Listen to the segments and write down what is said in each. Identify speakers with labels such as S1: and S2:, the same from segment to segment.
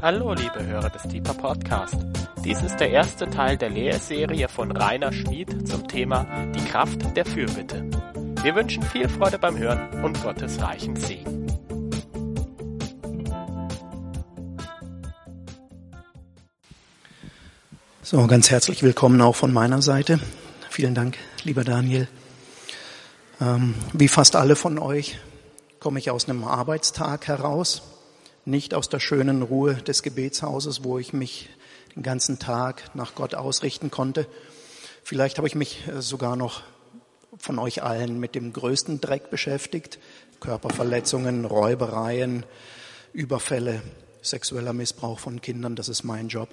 S1: Hallo, liebe Hörer des Deeper Podcast. Dies ist der erste Teil der Lehrserie von Rainer Schmid zum Thema Die Kraft der Fürbitte. Wir wünschen viel Freude beim Hören und Gottes reichen Segen.
S2: So, ganz herzlich willkommen auch von meiner Seite. Vielen Dank, lieber Daniel. Ähm, wie fast alle von euch komme ich aus einem Arbeitstag heraus nicht aus der schönen Ruhe des Gebetshauses, wo ich mich den ganzen Tag nach Gott ausrichten konnte. Vielleicht habe ich mich äh, sogar noch von euch allen mit dem größten Dreck beschäftigt. Körperverletzungen, Räubereien, Überfälle, sexueller Missbrauch von Kindern, das ist mein Job.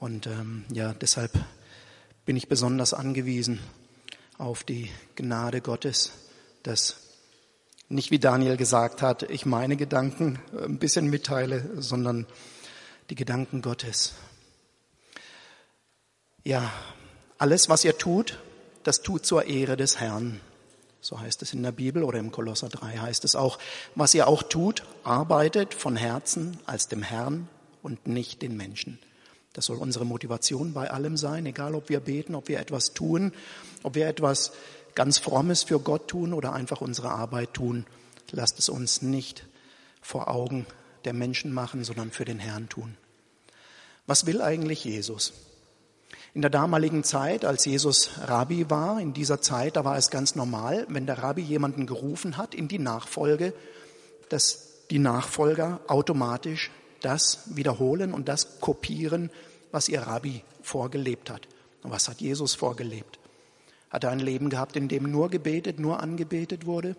S2: Und ähm, ja, deshalb bin ich besonders angewiesen auf die Gnade Gottes, dass nicht wie Daniel gesagt hat, ich meine Gedanken äh, ein bisschen mitteile, sondern die Gedanken Gottes. Ja, alles, was ihr tut, das tut zur Ehre des Herrn. So heißt es in der Bibel oder im Kolosser 3 heißt es auch. Was ihr auch tut, arbeitet von Herzen als dem Herrn und nicht den Menschen. Das soll unsere Motivation bei allem sein, egal ob wir beten, ob wir etwas tun, ob wir etwas ganz Frommes für Gott tun oder einfach unsere Arbeit tun. Lasst es uns nicht vor Augen der Menschen machen, sondern für den Herrn tun. Was will eigentlich Jesus? In der damaligen Zeit, als Jesus Rabbi war, in dieser Zeit, da war es ganz normal, wenn der Rabbi jemanden gerufen hat in die Nachfolge, dass die Nachfolger automatisch das wiederholen und das kopieren, was ihr Rabbi vorgelebt hat. Was hat Jesus vorgelebt? Hat er ein Leben gehabt, in dem nur gebetet, nur angebetet wurde?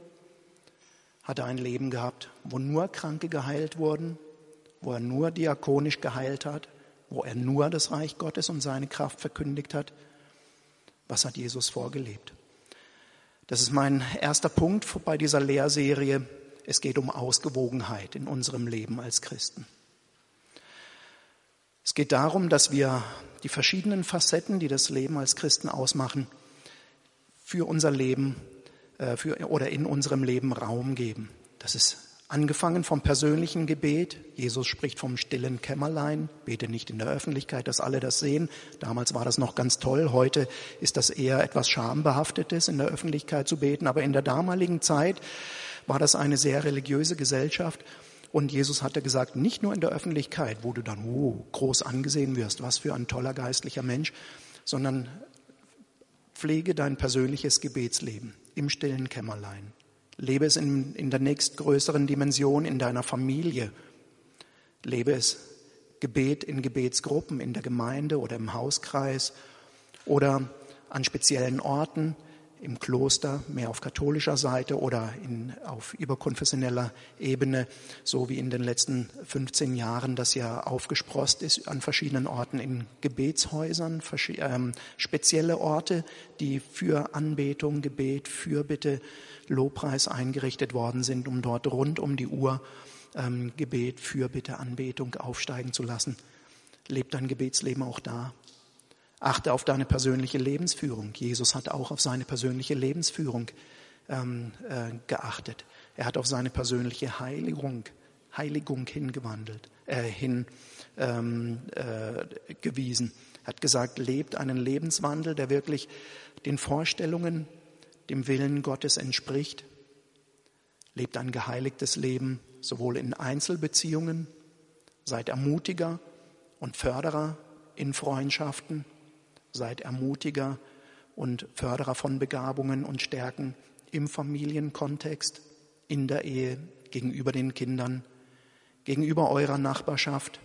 S2: Hat er ein Leben gehabt, wo nur Kranke geheilt wurden, wo er nur diakonisch geheilt hat, wo er nur das Reich Gottes und seine Kraft verkündigt hat? Was hat Jesus vorgelebt? Das ist mein erster Punkt bei dieser Lehrserie. Es geht um Ausgewogenheit in unserem Leben als Christen. Es geht darum, dass wir die verschiedenen Facetten, die das Leben als Christen ausmachen, für unser Leben äh, für, oder in unserem Leben Raum geben. Das ist angefangen vom persönlichen Gebet. Jesus spricht vom stillen Kämmerlein. Bete nicht in der Öffentlichkeit, dass alle das sehen. Damals war das noch ganz toll. Heute ist das eher etwas Schambehaftetes, in der Öffentlichkeit zu beten. Aber in der damaligen Zeit war das eine sehr religiöse Gesellschaft. Und Jesus hatte gesagt, nicht nur in der Öffentlichkeit, wo du dann oh, groß angesehen wirst, was für ein toller geistlicher Mensch, sondern Pflege dein persönliches Gebetsleben im stillen Kämmerlein. Lebe es in, in der nächstgrößeren Dimension in deiner Familie. Lebe es Gebet in Gebetsgruppen, in der Gemeinde oder im Hauskreis oder an speziellen Orten im Kloster, mehr auf katholischer Seite oder in, auf überkonfessioneller Ebene, so wie in den letzten 15 Jahren das ja aufgesprost ist an verschiedenen Orten in Gebetshäusern, ähm, spezielle Orte, die für Anbetung, Gebet, Fürbitte, Lobpreis eingerichtet worden sind, um dort rund um die Uhr ähm, Gebet, Fürbitte, Anbetung aufsteigen zu lassen. Lebt dein Gebetsleben auch da? Achte auf deine persönliche Lebensführung. Jesus hat auch auf seine persönliche Lebensführung ähm, äh, geachtet. Er hat auf seine persönliche Heiligung, Heiligung hingewandelt, äh, hin ähm, äh, hat gesagt, lebt einen Lebenswandel, der wirklich den Vorstellungen, dem Willen Gottes entspricht. Lebt ein geheiligtes Leben, sowohl in Einzelbeziehungen, seid Ermutiger und Förderer in Freundschaften, Seid Ermutiger und Förderer von Begabungen und Stärken im Familienkontext, in der Ehe, gegenüber den Kindern, gegenüber eurer Nachbarschaft.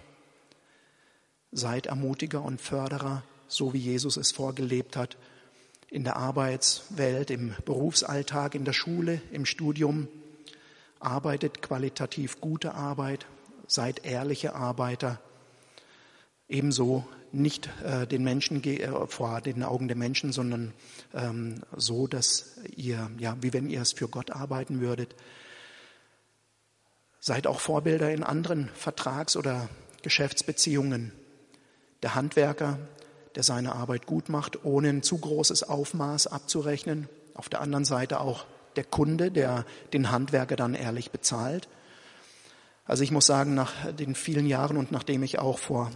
S2: Seid Ermutiger und Förderer, so wie Jesus es vorgelebt hat, in der Arbeitswelt, im Berufsalltag, in der Schule, im Studium. Arbeitet qualitativ gute Arbeit, seid ehrliche Arbeiter. Ebenso nicht äh, den Menschen äh, vor den Augen der Menschen, sondern ähm, so, dass ihr, ja, wie wenn ihr es für Gott arbeiten würdet. Seid auch Vorbilder in anderen Vertrags- oder Geschäftsbeziehungen. Der Handwerker, der seine Arbeit gut macht, ohne ein zu großes Aufmaß abzurechnen. Auf der anderen Seite auch der Kunde, der den Handwerker dann ehrlich bezahlt. Also ich muss sagen, nach den vielen Jahren und nachdem ich auch vor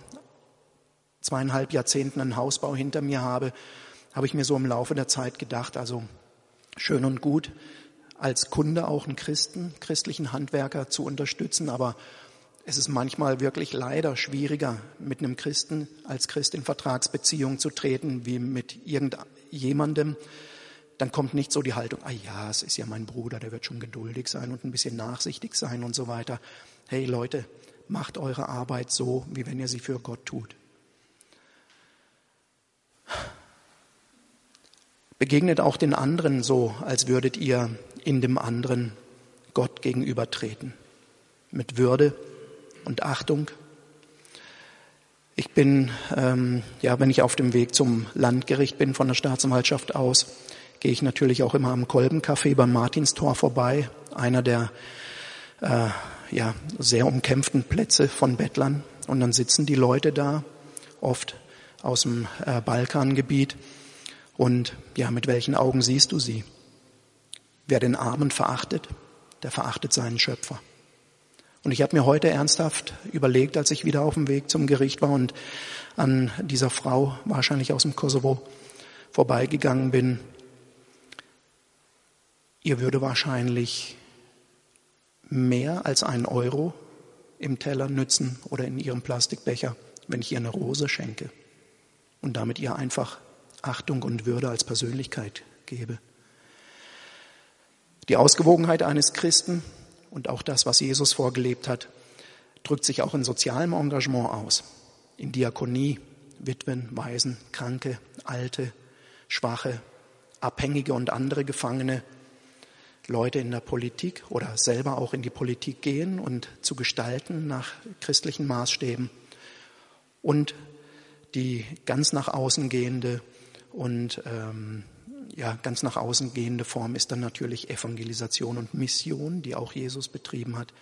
S2: zweieinhalb Jahrzehnten einen Hausbau hinter mir habe, habe ich mir so im Laufe der Zeit gedacht, also schön und gut, als Kunde auch einen Christen, christlichen Handwerker zu unterstützen, aber es ist manchmal wirklich leider schwieriger, mit einem Christen als Christ in Vertragsbeziehung zu treten, wie mit irgendjemandem. Dann kommt nicht so die Haltung, ah ja, es ist ja mein Bruder, der wird schon geduldig sein und ein bisschen nachsichtig sein und so weiter. Hey Leute, macht eure Arbeit so, wie wenn ihr sie für Gott tut. Begegnet auch den anderen so, als würdet ihr in dem anderen Gott gegenübertreten. Mit Würde, und Achtung. Ich bin, ähm, ja, wenn ich auf dem Weg zum Landgericht bin von der Staatsanwaltschaft aus, gehe ich natürlich auch immer am Kolbencafé beim Martinstor vorbei, einer der äh, ja, sehr umkämpften Plätze von Bettlern. Und dann sitzen die Leute da, oft aus dem äh, Balkangebiet. Und ja, mit welchen Augen siehst du sie? Wer den Armen verachtet, der verachtet seinen Schöpfer. Und ich habe mir heute ernsthaft überlegt, als ich wieder auf dem Weg zum Gericht war und an dieser Frau, wahrscheinlich aus dem Kosovo, vorbeigegangen bin, ihr würde wahrscheinlich mehr als ein Euro im Teller nützen oder in ihrem Plastikbecher, wenn ich ihr eine Rose schenke und damit ihr einfach Achtung und Würde als Persönlichkeit gebe. Die Ausgewogenheit eines Christen und auch das, was Jesus vorgelebt hat, drückt sich auch in sozialem Engagement aus. In Diakonie, Witwen, Waisen, Kranke, Alte, Schwache, Abhängige und andere Gefangene, Leute in der Politik oder selber auch in die Politik gehen und zu gestalten nach christlichen Maßstäben und die ganz nach außen gehende und ähm, ja, ganz nach außen gehende Form ist dann natürlich Evangelisation und Mission, die auch Jesus betrieben hat.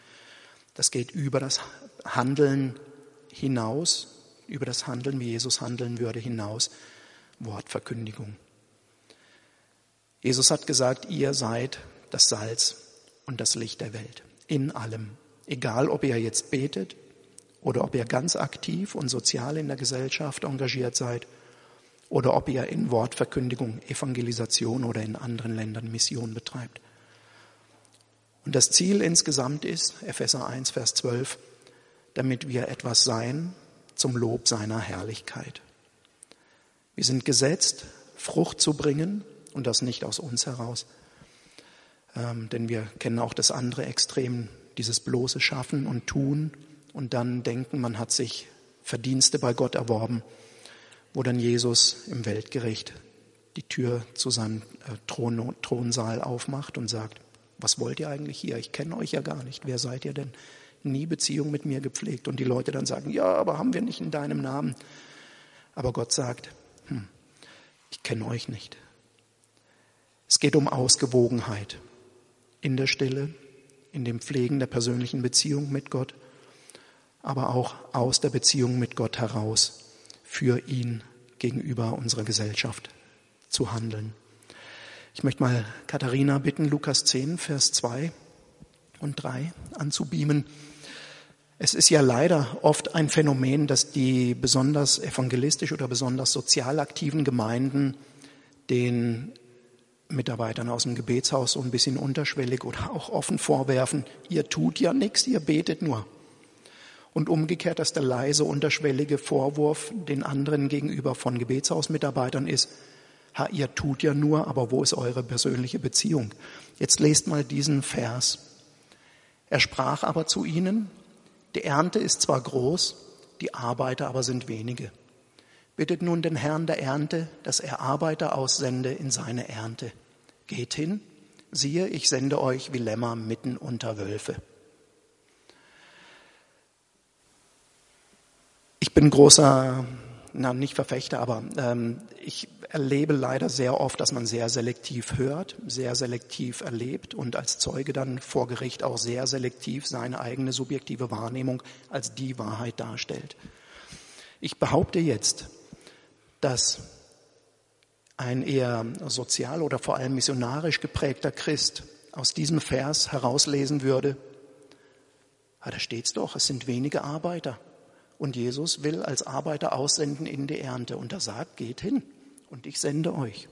S2: Das geht über das Handeln hinaus, über das Handeln, wie Jesus handeln würde, hinaus. Wortverkündigung. Jesus hat gesagt, ihr seid das Salz und das Licht der Welt. In allem. Egal, ob ihr jetzt betet oder ob ihr ganz aktiv und sozial in der Gesellschaft engagiert seid oder ob ihr in Wortverkündigung, Evangelisation oder in anderen Ländern Mission betreibt. Und das Ziel insgesamt ist, Epheser 1, Vers 12, damit wir etwas sein zum Lob seiner Herrlichkeit. Wir sind gesetzt, Frucht zu bringen und das nicht aus uns heraus. Ähm, denn wir kennen auch das andere Extrem, dieses bloße Schaffen und Tun und dann denken, man hat sich Verdienste bei Gott erworben wo dann Jesus im Weltgericht die Tür zu seinem äh, Thron, Thronsaal aufmacht und sagt, was wollt ihr eigentlich hier? Ich kenne euch ja gar nicht. Wer seid ihr denn? Nie Beziehung mit mir gepflegt. Und die Leute dann sagen, ja, aber haben wir nicht in deinem Namen. Aber Gott sagt, hm, ich kenne euch nicht. Es geht um Ausgewogenheit in der Stille, in dem Pflegen der persönlichen Beziehung mit Gott, aber auch aus der Beziehung mit Gott heraus für ihn gegenüber unserer Gesellschaft zu handeln. Ich möchte mal Katharina bitten, Lukas 10, Vers 2 und 3 anzubeamen. Es ist ja leider oft ein Phänomen, dass die besonders evangelistisch oder besonders sozial aktiven Gemeinden den Mitarbeitern aus dem Gebetshaus so ein bisschen unterschwellig oder auch offen vorwerfen, ihr tut ja nichts, ihr betet nur. Und umgekehrt, dass der leise, unterschwellige Vorwurf den anderen gegenüber von Gebetshausmitarbeitern ist, ha, ihr tut ja nur, aber wo ist eure persönliche Beziehung? Jetzt lest mal diesen Vers. Er sprach aber zu ihnen, die Ernte ist zwar groß, die Arbeiter aber sind wenige. Bittet nun den Herrn der Ernte, dass er Arbeiter aussende in seine Ernte. Geht hin, siehe, ich sende euch wie Lämmer mitten unter Wölfe. Ich bin großer, na nicht Verfechter, aber ähm, ich erlebe leider sehr oft, dass man sehr selektiv hört, sehr selektiv erlebt und als Zeuge dann vor Gericht auch sehr selektiv seine eigene subjektive Wahrnehmung als die Wahrheit darstellt. Ich behaupte jetzt, dass ein eher sozial oder vor allem missionarisch geprägter Christ aus diesem Vers herauslesen würde, Ah, da steht's doch, es sind wenige Arbeiter. Und Jesus will als Arbeiter aussenden in die Ernte. Und er sagt, geht hin und ich sende euch.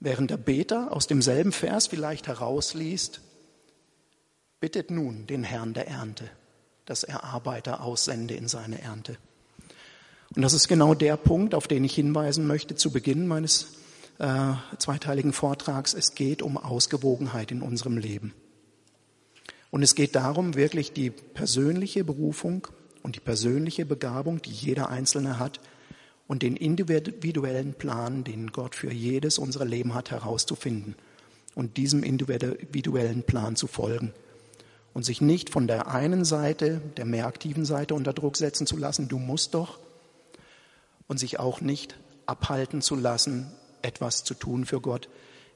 S2: Während der Beter aus demselben Vers vielleicht herausliest, bittet nun den Herrn der Ernte, dass er Arbeiter aussende in seine Ernte. Und das ist genau der Punkt, auf den ich hinweisen möchte zu Beginn meines äh, zweiteiligen Vortrags. Es geht um Ausgewogenheit in unserem Leben. Und es geht darum, wirklich die persönliche Berufung und die persönliche Begabung, die jeder Einzelne hat, und den individuellen Plan, den Gott für jedes unserer Leben hat, herauszufinden und diesem individuellen Plan zu folgen und sich nicht von der einen Seite, der mehr aktiven Seite unter Druck setzen zu lassen, du musst doch, und sich auch nicht abhalten zu lassen, etwas zu tun für Gott,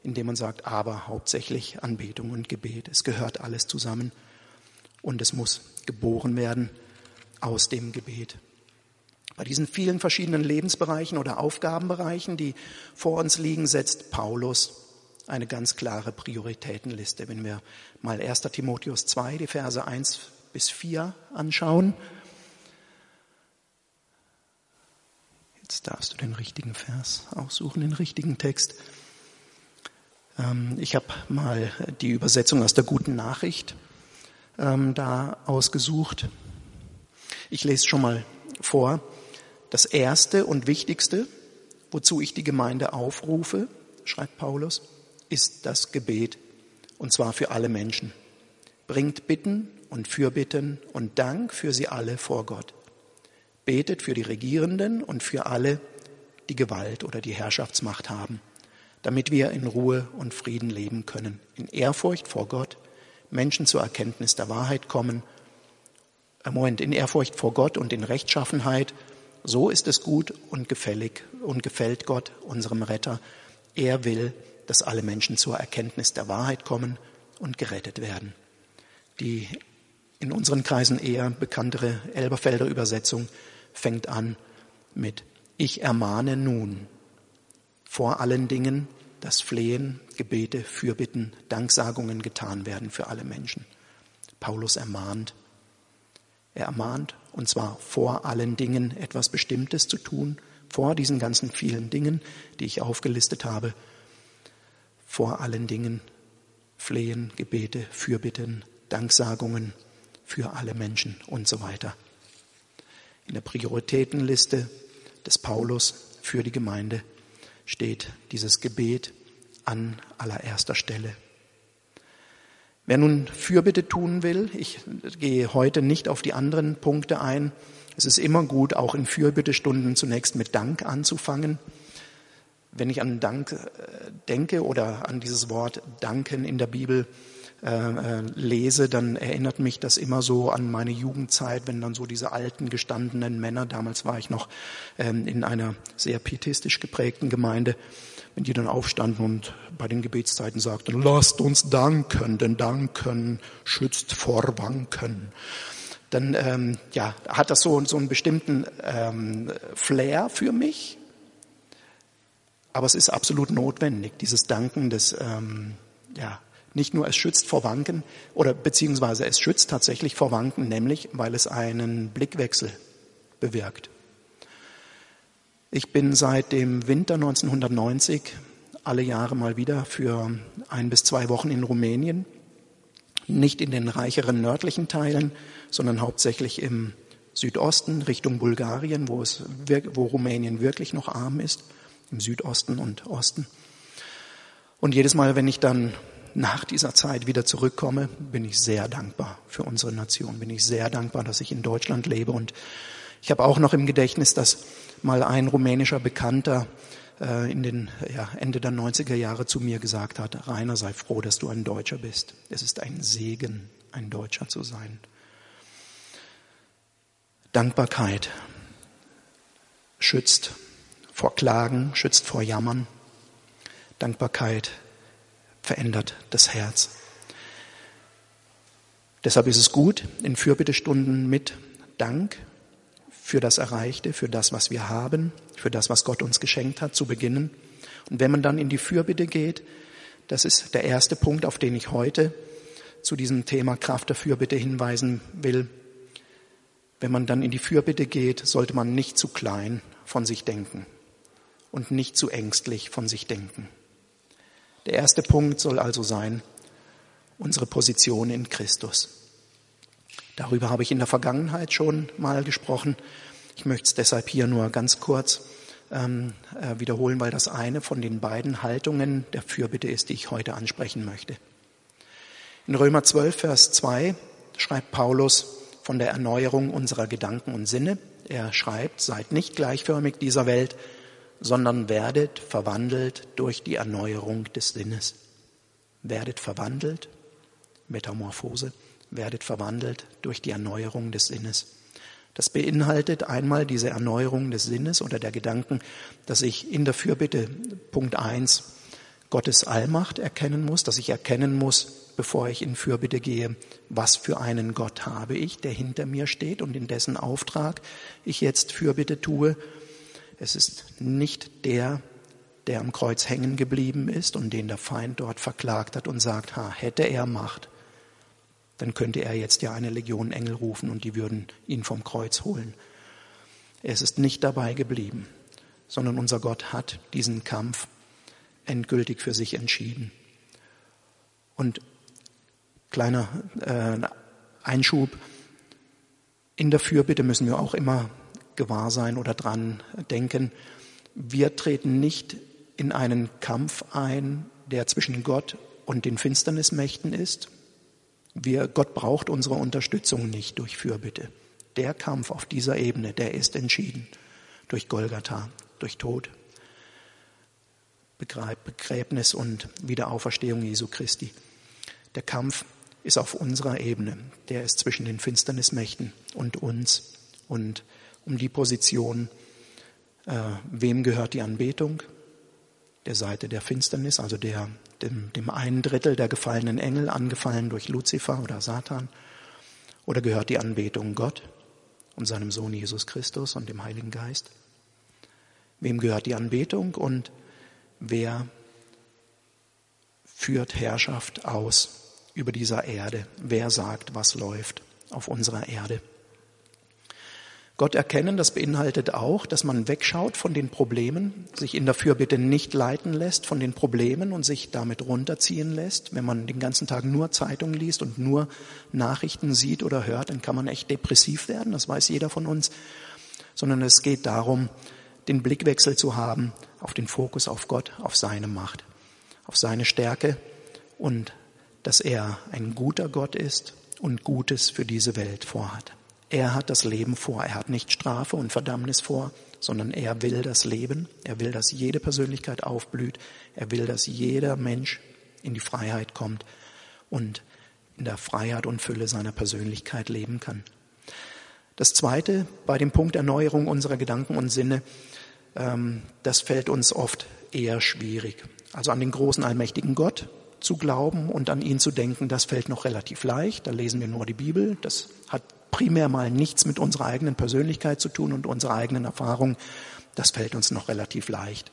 S2: indem man sagt, aber hauptsächlich Anbetung und Gebet. Es gehört alles zusammen und es muss geboren werden aus dem Gebet. Bei diesen vielen verschiedenen Lebensbereichen oder Aufgabenbereichen, die vor uns liegen, setzt Paulus eine ganz klare Prioritätenliste. Wenn wir mal 1. Timotheus 2, die Verse 1 bis 4 anschauen. Jetzt darfst du den richtigen Vers aussuchen, den richtigen Text. Ähm, ich habe mal die Übersetzung aus der guten Nachricht ähm, da ausgesucht. Ich lese schon mal vor. Das Erste und Wichtigste, wozu ich die Gemeinde aufrufe, schreibt Paulus, ist das Gebet, und zwar für alle Menschen. Bringt Bitten und Fürbitten und Dank für sie alle vor Gott. Betet für die Regierenden und für alle, die Gewalt oder die Herrschaftsmacht haben damit wir in Ruhe und Frieden leben können, in Ehrfurcht vor Gott, Menschen zur Erkenntnis der Wahrheit kommen, Moment, in Ehrfurcht vor Gott und in Rechtschaffenheit. So ist es gut und gefällig und gefällt Gott, unserem Retter. Er will, dass alle Menschen zur Erkenntnis der Wahrheit kommen und gerettet werden. Die in unseren Kreisen eher bekanntere Elberfelder Übersetzung fängt an mit Ich ermahne nun vor allen Dingen, dass Flehen, Gebete, Fürbitten, Danksagungen getan werden für alle Menschen. Paulus ermahnt. Er ermahnt, und zwar vor allen Dingen etwas Bestimmtes zu tun, vor diesen ganzen vielen Dingen, die ich aufgelistet habe, vor allen Dingen Flehen, Gebete, Fürbitten, Danksagungen für alle Menschen und so weiter. In der Prioritätenliste des Paulus für die Gemeinde steht dieses Gebet an allererster Stelle. Wer nun Fürbitte tun will, ich gehe heute nicht auf die anderen Punkte ein. Es ist immer gut, auch in Fürbittestunden zunächst mit Dank anzufangen. Wenn ich an Dank äh, denke oder an dieses Wort Danken in der Bibel, äh, äh, lese, dann erinnert mich das immer so an meine Jugendzeit, wenn dann so diese alten gestandenen Männer, damals war ich noch ähm, in einer sehr pietistisch geprägten Gemeinde, wenn die dann aufstanden und bei den Gebetszeiten sagten, lasst uns danken, denn danken schützt vor Wanken. Dann ähm, ja, hat das so, so einen bestimmten ähm, Flair für mich, aber es ist absolut notwendig, dieses Danken des ähm, ja, nicht nur es schützt vor Wanken oder beziehungsweise es schützt tatsächlich vor Wanken, nämlich weil es einen Blickwechsel bewirkt. Ich bin seit dem Winter 1990 alle Jahre mal wieder für ein bis zwei Wochen in Rumänien, nicht in den reicheren nördlichen Teilen, sondern hauptsächlich im Südosten Richtung Bulgarien, wo, es, wo Rumänien wirklich noch arm ist, im Südosten und Osten. Und jedes Mal, wenn ich dann nach dieser Zeit wieder zurückkomme, bin ich sehr dankbar für unsere Nation, bin ich sehr dankbar, dass ich in Deutschland lebe. Und ich habe auch noch im Gedächtnis, dass mal ein rumänischer Bekannter äh, in den ja, Ende der 90er Jahre zu mir gesagt hat, Rainer, sei froh, dass du ein Deutscher bist. Es ist ein Segen, ein Deutscher zu sein. Dankbarkeit schützt vor Klagen, schützt vor Jammern. Dankbarkeit verändert das Herz. Deshalb ist es gut, in Fürbittestunden mit Dank für das Erreichte, für das, was wir haben, für das, was Gott uns geschenkt hat, zu beginnen. Und wenn man dann in die Fürbitte geht, das ist der erste Punkt, auf den ich heute zu diesem Thema Kraft der Fürbitte hinweisen will. Wenn man dann in die Fürbitte geht, sollte man nicht zu klein von sich denken und nicht zu ängstlich von sich denken. Der erste Punkt soll also sein, unsere Position in Christus. Darüber habe ich in der Vergangenheit schon mal gesprochen. Ich möchte es deshalb hier nur ganz kurz ähm, äh, wiederholen, weil das eine von den beiden Haltungen der Fürbitte ist, die ich heute ansprechen möchte. In Römer 12, Vers 2 schreibt Paulus von der Erneuerung unserer Gedanken und Sinne. Er schreibt, seid nicht gleichförmig dieser Welt, sondern werdet verwandelt durch die Erneuerung des Sinnes. Werdet verwandelt, Metamorphose, werdet verwandelt durch die Erneuerung des Sinnes. Das beinhaltet einmal diese Erneuerung des Sinnes oder der Gedanken, dass ich in der Fürbitte Punkt eins Gottes Allmacht erkennen muss, dass ich erkennen muss, bevor ich in Fürbitte gehe, was für einen Gott habe ich, der hinter mir steht und in dessen Auftrag ich jetzt Fürbitte tue. Es ist nicht der, der am Kreuz hängen geblieben ist und den der Feind dort verklagt hat und sagt, ha, hätte er Macht, dann könnte er jetzt ja eine Legion Engel rufen und die würden ihn vom Kreuz holen. Es ist nicht dabei geblieben, sondern unser Gott hat diesen Kampf endgültig für sich entschieden. Und kleiner äh, Einschub, in der Fürbitte müssen wir auch immer gewahr sein oder dran denken, wir treten nicht in einen Kampf ein, der zwischen Gott und den Finsternismächten ist, wir, Gott braucht unsere Unterstützung nicht durch Fürbitte. Der Kampf auf dieser Ebene, der ist entschieden durch Golgatha, durch Tod, Begräbnis und Wiederauferstehung Jesu Christi. Der Kampf ist auf unserer Ebene. Der ist zwischen den Finsternismächten und uns. Und um die Position, äh, wem gehört die Anbetung? Der Seite der Finsternis, also der dem, dem einen Drittel der gefallenen Engel, angefallen durch Luzifer oder Satan? Oder gehört die Anbetung Gott und seinem Sohn Jesus Christus und dem Heiligen Geist? Wem gehört die Anbetung und wer führt Herrschaft aus über dieser Erde? Wer sagt, was läuft auf unserer Erde? Gott erkennen, das beinhaltet auch, dass man wegschaut von den Problemen, sich in der Fürbitte nicht leiten lässt von den Problemen und sich damit runterziehen lässt. Wenn man den ganzen Tag nur Zeitungen liest und nur Nachrichten sieht oder hört, dann kann man echt depressiv werden, das weiß jeder von uns. Sondern es geht darum, den Blickwechsel zu haben auf den Fokus auf Gott, auf seine Macht, auf seine Stärke und dass er ein guter Gott ist und Gutes für diese Welt vorhat. Er hat das Leben vor. Er hat nicht Strafe und Verdammnis vor, sondern er will das Leben. Er will, dass jede Persönlichkeit aufblüht. Er will, dass jeder Mensch in die Freiheit kommt und in der Freiheit und Fülle seiner Persönlichkeit leben kann. Das Zweite bei dem Punkt Erneuerung unserer Gedanken und Sinne, ähm, das fällt uns oft eher schwierig. Also an den großen allmächtigen Gott zu glauben und an ihn zu denken, das fällt noch relativ leicht. Da lesen wir nur die Bibel. Das hat primär mal nichts mit unserer eigenen Persönlichkeit zu tun und unserer eigenen Erfahrung. Das fällt uns noch relativ leicht.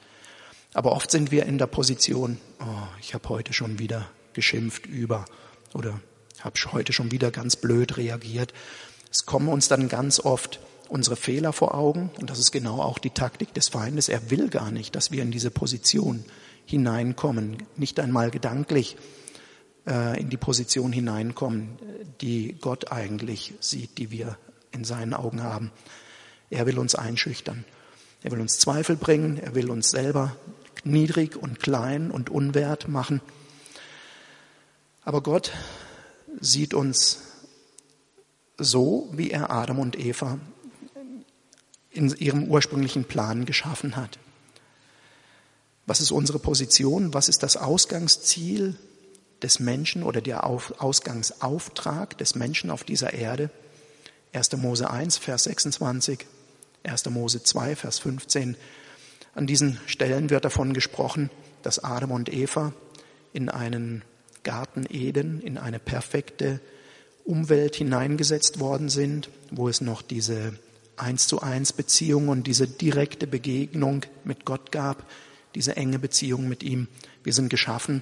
S2: Aber oft sind wir in der Position, oh, ich habe heute schon wieder geschimpft über oder habe heute schon wieder ganz blöd reagiert. Es kommen uns dann ganz oft unsere Fehler vor Augen und das ist genau auch die Taktik des Feindes. Er will gar nicht, dass wir in diese Position hineinkommen, nicht einmal gedanklich in die Position hineinkommen, die Gott eigentlich sieht, die wir in seinen Augen haben. Er will uns einschüchtern. Er will uns Zweifel bringen. Er will uns selber niedrig und klein und unwert machen. Aber Gott sieht uns so, wie er Adam und Eva in ihrem ursprünglichen Plan geschaffen hat. Was ist unsere Position? Was ist das Ausgangsziel des Menschen oder der Ausgangsauftrag des Menschen auf dieser Erde. 1. Mose 1, Vers 26, 1. Mose 2, Vers 15. An diesen Stellen wird davon gesprochen, dass Adam und Eva in einen Garten Eden, in eine perfekte Umwelt hineingesetzt worden sind, wo es noch diese eins zu eins Beziehung und diese direkte Begegnung mit Gott gab, diese enge Beziehung mit ihm. Wir sind geschaffen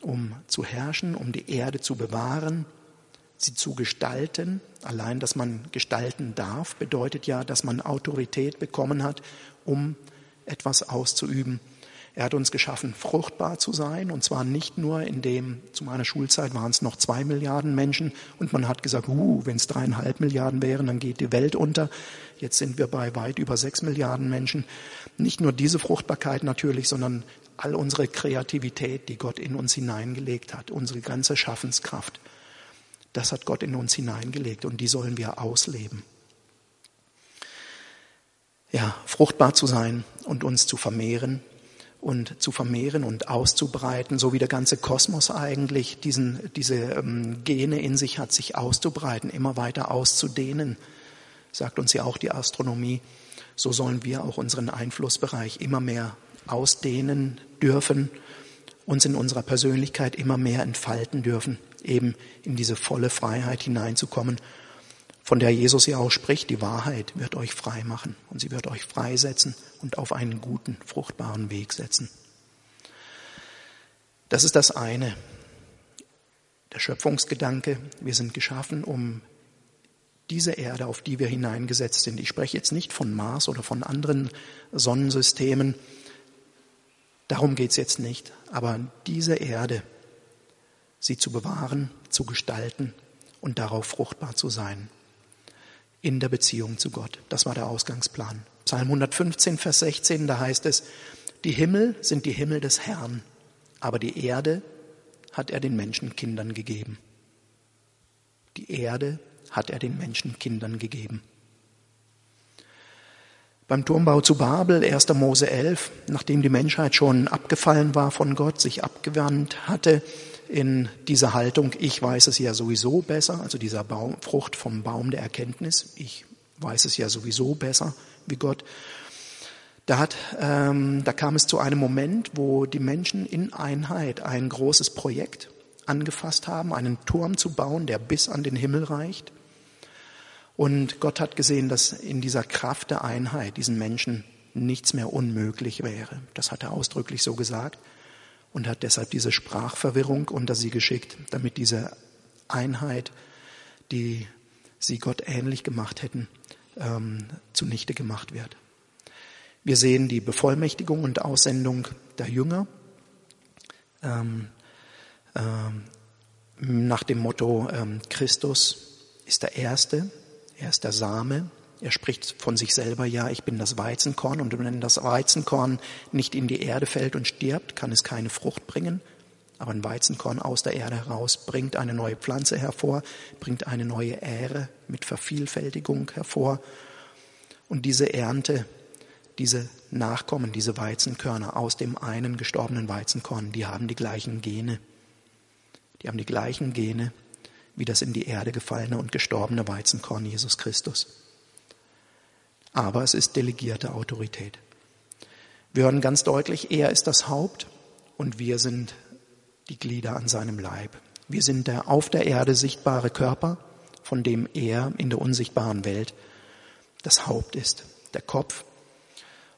S2: um zu herrschen, um die Erde zu bewahren, sie zu gestalten. Allein, dass man gestalten darf, bedeutet ja, dass man Autorität bekommen hat, um etwas auszuüben. Er hat uns geschaffen, fruchtbar zu sein, und zwar nicht nur in dem, zu meiner Schulzeit waren es noch zwei Milliarden Menschen, und man hat gesagt, uh, wenn es dreieinhalb Milliarden wären, dann geht die Welt unter. Jetzt sind wir bei weit über sechs Milliarden Menschen. Nicht nur diese Fruchtbarkeit natürlich, sondern all unsere Kreativität, die Gott in uns hineingelegt hat, unsere ganze Schaffenskraft. Das hat Gott in uns hineingelegt und die sollen wir ausleben. Ja, fruchtbar zu sein und uns zu vermehren und zu vermehren und auszubreiten, so wie der ganze Kosmos eigentlich diesen, diese ähm, Gene in sich hat, sich auszubreiten, immer weiter auszudehnen, sagt uns ja auch die Astronomie. So sollen wir auch unseren Einflussbereich immer mehr ausdehnen dürfen, uns in unserer Persönlichkeit immer mehr entfalten dürfen, eben in diese volle Freiheit hineinzukommen, von der Jesus ja auch spricht, die Wahrheit wird euch frei machen und sie wird euch freisetzen und auf einen guten, fruchtbaren Weg setzen. Das ist das eine. Der Schöpfungsgedanke, wir sind geschaffen, um diese Erde, auf die wir hineingesetzt sind. Ich spreche jetzt nicht von Mars oder von anderen Sonnensystemen. Darum geht es jetzt nicht. Aber diese Erde, sie zu bewahren, zu gestalten und darauf fruchtbar zu sein. In der Beziehung zu Gott. Das war der Ausgangsplan. Psalm 115, Vers 16, da heißt es, die Himmel sind die Himmel des Herrn, aber die Erde hat er den Menschenkindern gegeben. Die Erde hat er den Menschenkindern gegeben. Beim Turmbau zu Babel, 1. Mose 11, nachdem die Menschheit schon abgefallen war von Gott, sich abgewandt hatte in dieser Haltung, ich weiß es ja sowieso besser, also dieser Baum, Frucht vom Baum der Erkenntnis, ich weiß es ja sowieso besser, wie Gott. Da, hat, ähm, da kam es zu einem Moment, wo die Menschen in Einheit ein großes Projekt angefasst haben, einen Turm zu bauen, der bis an den Himmel reicht. Und Gott hat gesehen, dass in dieser Kraft der Einheit diesen Menschen nichts mehr unmöglich wäre. Das hat er ausdrücklich so gesagt und hat deshalb diese Sprachverwirrung unter sie geschickt, damit diese Einheit, die sie Gott ähnlich gemacht hätten, ähm, zunichte gemacht wird. Wir sehen die Bevollmächtigung und Aussendung der Jünger ähm, ähm, nach dem Motto, ähm, Christus ist der Erste, er ist der Same. Er spricht von sich selber, ja, ich bin das Weizenkorn und wenn das Weizenkorn nicht in die Erde fällt und stirbt, kann es keine Frucht bringen. Aber ein Weizenkorn aus der Erde heraus bringt eine neue Pflanze hervor, bringt eine neue Ähre mit Vervielfältigung hervor. Und diese Ernte, diese Nachkommen, diese Weizenkörner aus dem einen gestorbenen Weizenkorn, die haben die gleichen Gene. Die haben die gleichen Gene wie das in die Erde gefallene und gestorbene Weizenkorn Jesus Christus. Aber es ist delegierte Autorität. Wir hören ganz deutlich, er ist das Haupt und wir sind die Glieder an seinem Leib. Wir sind der auf der Erde sichtbare Körper, von dem er in der unsichtbaren Welt das Haupt ist, der Kopf.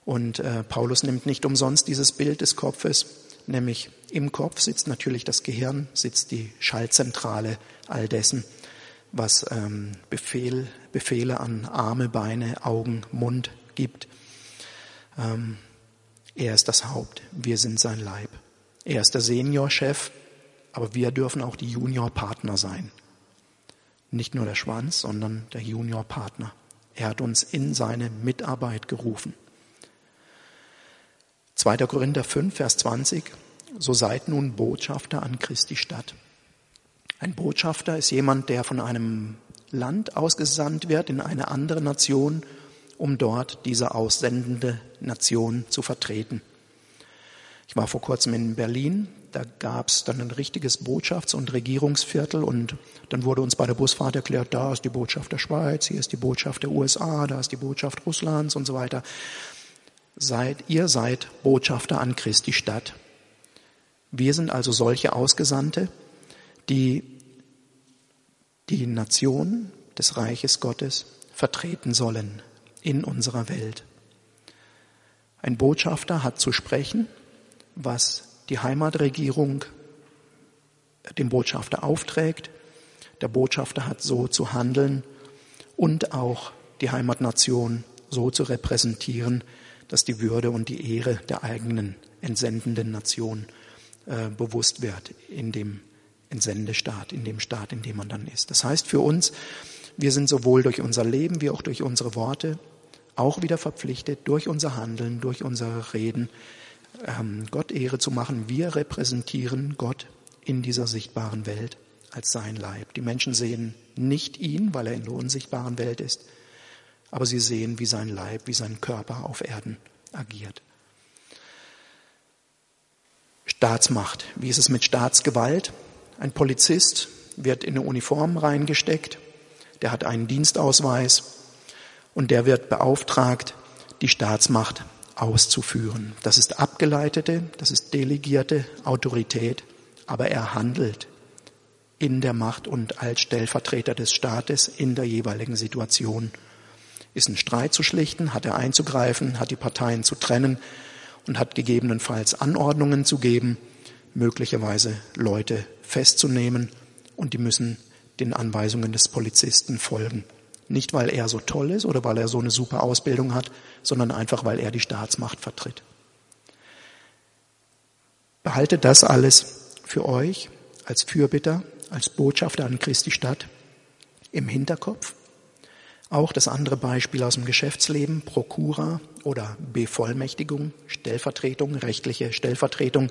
S2: Und äh, Paulus nimmt nicht umsonst dieses Bild des Kopfes, nämlich im Kopf sitzt natürlich das Gehirn, sitzt die Schaltzentrale all dessen, was ähm, Befehl, Befehle an Arme, Beine, Augen, Mund gibt. Ähm, er ist das Haupt, wir sind sein Leib. Er ist der Seniorchef, aber wir dürfen auch die Juniorpartner sein. Nicht nur der Schwanz, sondern der Juniorpartner. Er hat uns in seine Mitarbeit gerufen. 2. Korinther 5, Vers 20. So seid nun Botschafter an Christi Stadt. Ein Botschafter ist jemand, der von einem Land ausgesandt wird in eine andere Nation, um dort diese aussendende Nation zu vertreten. Ich war vor kurzem in Berlin, da gab es dann ein richtiges Botschafts- und Regierungsviertel und dann wurde uns bei der Busfahrt erklärt, da ist die Botschaft der Schweiz, hier ist die Botschaft der USA, da ist die Botschaft Russlands und so weiter. Seid, ihr seid Botschafter an Christi Stadt. Wir sind also solche Ausgesandte, die die Nation des Reiches Gottes vertreten sollen in unserer Welt. Ein Botschafter hat zu sprechen, was die Heimatregierung dem Botschafter aufträgt. Der Botschafter hat so zu handeln und auch die Heimatnation so zu repräsentieren, dass die Würde und die Ehre der eigenen entsendenden Nation äh, bewusst wird in dem Entsendestaat, in dem Staat, in dem man dann ist. Das heißt für uns, wir sind sowohl durch unser Leben wie auch durch unsere Worte auch wieder verpflichtet, durch unser Handeln, durch unsere Reden, ähm, Gott Ehre zu machen. Wir repräsentieren Gott in dieser sichtbaren Welt als sein Leib. Die Menschen sehen nicht ihn, weil er in der unsichtbaren Welt ist, aber sie sehen, wie sein Leib, wie sein Körper auf Erden agiert. Staatsmacht. Wie ist es mit Staatsgewalt? Ein Polizist wird in eine Uniform reingesteckt, der hat einen Dienstausweis und der wird beauftragt, die Staatsmacht auszuführen. Das ist abgeleitete, das ist delegierte Autorität, aber er handelt in der Macht und als Stellvertreter des Staates in der jeweiligen Situation. Ist ein Streit zu schlichten, hat er einzugreifen, hat die Parteien zu trennen und hat gegebenenfalls Anordnungen zu geben, möglicherweise Leute festzunehmen und die müssen den Anweisungen des Polizisten folgen. Nicht, weil er so toll ist oder weil er so eine super Ausbildung hat, sondern einfach, weil er die Staatsmacht vertritt. Behaltet das alles für euch als Fürbitter als Botschafter an Christi Stadt im Hinterkopf. Auch das andere Beispiel aus dem Geschäftsleben, Prokura oder Bevollmächtigung, Stellvertretung, rechtliche Stellvertretung.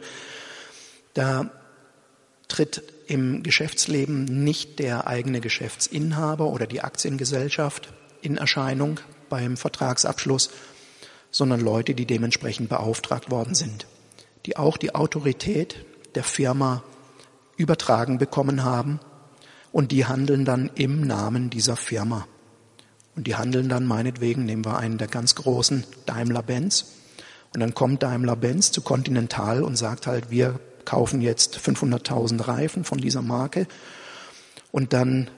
S2: Da tritt im Geschäftsleben nicht der eigene Geschäftsinhaber oder die Aktiengesellschaft in Erscheinung beim Vertragsabschluss, sondern Leute, die dementsprechend beauftragt worden sind, die auch die Autorität der Firma übertragen bekommen haben und die handeln dann im Namen dieser Firma. Und die handeln dann meinetwegen, nehmen wir einen der ganz großen, Daimler-Benz. Und dann kommt Daimler-Benz zu Continental und sagt halt, wir kaufen jetzt 500.000 Reifen von dieser Marke. Und dann